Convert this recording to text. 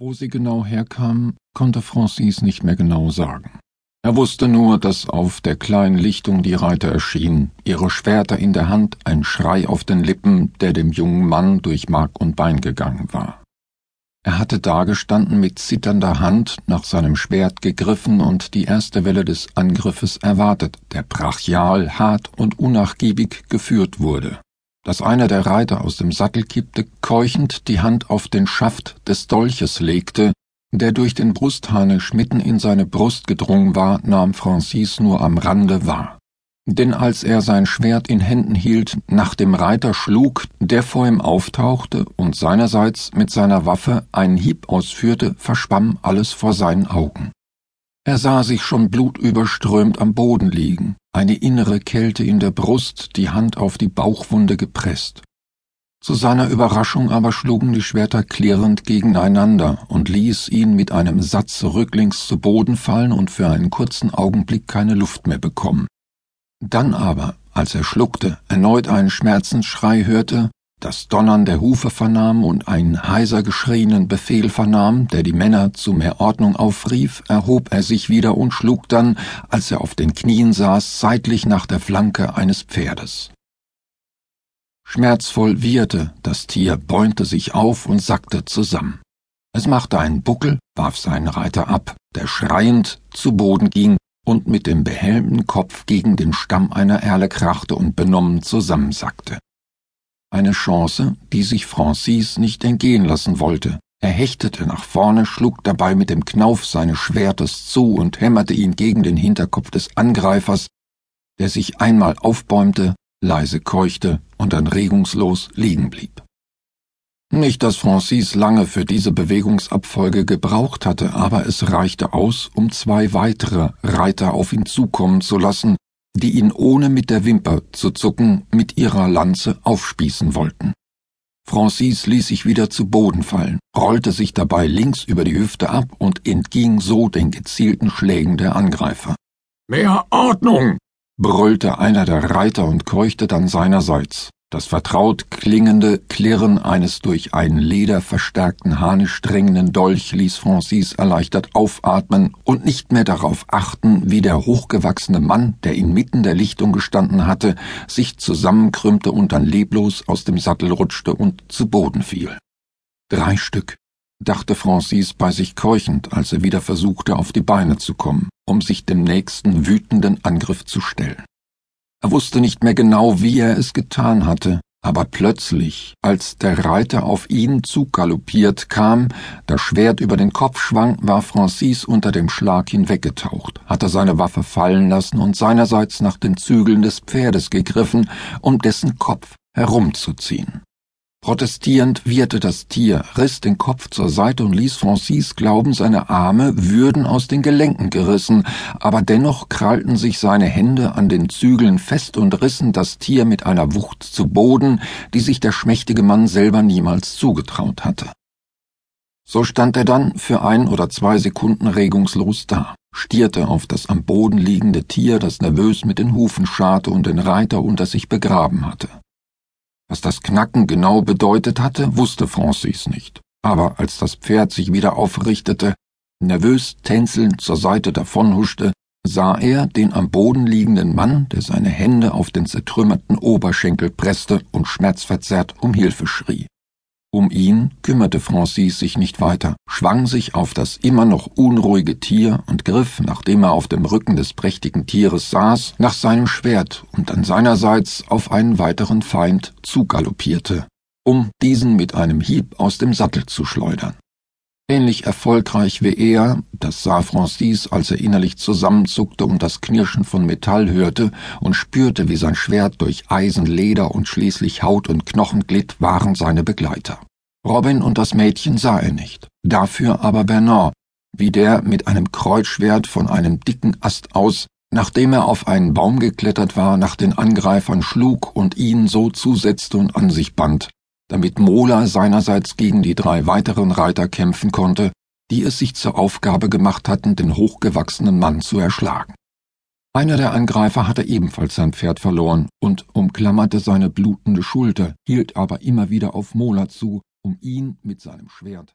Wo sie genau herkam, konnte Francis nicht mehr genau sagen. Er wusste nur, dass auf der kleinen Lichtung die Reiter erschienen, ihre Schwerter in der Hand, ein Schrei auf den Lippen, der dem jungen Mann durch Mark und Bein gegangen war. Er hatte dagestanden mit zitternder Hand nach seinem Schwert gegriffen und die erste Welle des Angriffes erwartet, der brachial, hart und unnachgiebig geführt wurde dass einer der Reiter aus dem Sattel kippte, keuchend die Hand auf den Schaft des Dolches legte, der durch den Brustharnisch mitten in seine Brust gedrungen war, nahm Francis nur am Rande wahr. Denn als er sein Schwert in Händen hielt, nach dem Reiter schlug, der vor ihm auftauchte und seinerseits mit seiner Waffe einen Hieb ausführte, verschwamm alles vor seinen Augen. Er sah sich schon blutüberströmt am Boden liegen, eine innere Kälte in der Brust, die Hand auf die Bauchwunde gepresst. Zu seiner Überraschung aber schlugen die Schwerter klirrend gegeneinander und ließ ihn mit einem Satz rücklings zu Boden fallen und für einen kurzen Augenblick keine Luft mehr bekommen. Dann aber, als er schluckte, erneut einen Schmerzensschrei hörte, das Donnern der Hufe vernahm und einen heiser geschrienen Befehl vernahm, der die Männer zu mehr Ordnung aufrief, erhob er sich wieder und schlug dann, als er auf den Knien saß, seitlich nach der Flanke eines Pferdes. Schmerzvoll wieherte, das Tier bäumte sich auf und sackte zusammen. Es machte einen Buckel, warf seinen Reiter ab, der schreiend zu Boden ging und mit dem behelmten Kopf gegen den Stamm einer Erle krachte und benommen zusammensackte. Eine Chance, die sich Francis nicht entgehen lassen wollte. Er hechtete nach vorne, schlug dabei mit dem Knauf seines Schwertes zu und hämmerte ihn gegen den Hinterkopf des Angreifers, der sich einmal aufbäumte, leise keuchte und dann regungslos liegen blieb. Nicht, dass Francis lange für diese Bewegungsabfolge gebraucht hatte, aber es reichte aus, um zwei weitere Reiter auf ihn zukommen zu lassen, die ihn ohne mit der Wimper zu zucken mit ihrer Lanze aufspießen wollten. Francis ließ sich wieder zu Boden fallen, rollte sich dabei links über die Hüfte ab und entging so den gezielten Schlägen der Angreifer. Mehr Ordnung! brüllte einer der Reiter und keuchte dann seinerseits. Das vertraut klingende Klirren eines durch einen lederverstärkten Harnisch drängenden Dolch ließ Francis erleichtert aufatmen und nicht mehr darauf achten, wie der hochgewachsene Mann, der inmitten der Lichtung gestanden hatte, sich zusammenkrümmte und dann leblos aus dem Sattel rutschte und zu Boden fiel. Drei Stück, dachte Francis bei sich keuchend, als er wieder versuchte, auf die Beine zu kommen, um sich dem nächsten wütenden Angriff zu stellen. Er wusste nicht mehr genau, wie er es getan hatte, aber plötzlich, als der Reiter auf ihn zugaloppiert kam, das Schwert über den Kopf schwang, war Francis unter dem Schlag hinweggetaucht, hatte seine Waffe fallen lassen und seinerseits nach den Zügeln des Pferdes gegriffen, um dessen Kopf herumzuziehen. Protestierend wieherte das Tier, riss den Kopf zur Seite und ließ Francis glauben, seine Arme würden aus den Gelenken gerissen, aber dennoch krallten sich seine Hände an den Zügeln fest und rissen das Tier mit einer Wucht zu Boden, die sich der schmächtige Mann selber niemals zugetraut hatte. So stand er dann für ein oder zwei Sekunden regungslos da, stierte auf das am Boden liegende Tier, das nervös mit den Hufen scharte und den Reiter unter sich begraben hatte. Was das Knacken genau bedeutet hatte, wusste Francis nicht. Aber als das Pferd sich wieder aufrichtete, nervös tänzelnd zur Seite davonhuschte, sah er den am Boden liegenden Mann, der seine Hände auf den zertrümmerten Oberschenkel presste und schmerzverzerrt um Hilfe schrie. Um ihn kümmerte Francis sich nicht weiter, schwang sich auf das immer noch unruhige Tier und griff, nachdem er auf dem Rücken des prächtigen Tieres saß, nach seinem Schwert und dann seinerseits auf einen weiteren Feind zugaloppierte, um diesen mit einem Hieb aus dem Sattel zu schleudern. Ähnlich erfolgreich wie er, das sah Francis, als er innerlich zusammenzuckte und das Knirschen von Metall hörte und spürte, wie sein Schwert durch Eisen, Leder und schließlich Haut und Knochen glitt, waren seine Begleiter. Robin und das Mädchen sah er nicht, dafür aber Bernard, wie der mit einem Kreuzschwert von einem dicken Ast aus, nachdem er auf einen Baum geklettert war, nach den Angreifern schlug und ihn so zusetzte und an sich band, damit Mola seinerseits gegen die drei weiteren Reiter kämpfen konnte, die es sich zur Aufgabe gemacht hatten, den hochgewachsenen Mann zu erschlagen. Einer der Angreifer hatte ebenfalls sein Pferd verloren und umklammerte seine blutende Schulter, hielt aber immer wieder auf Mola zu, um ihn mit seinem Schwert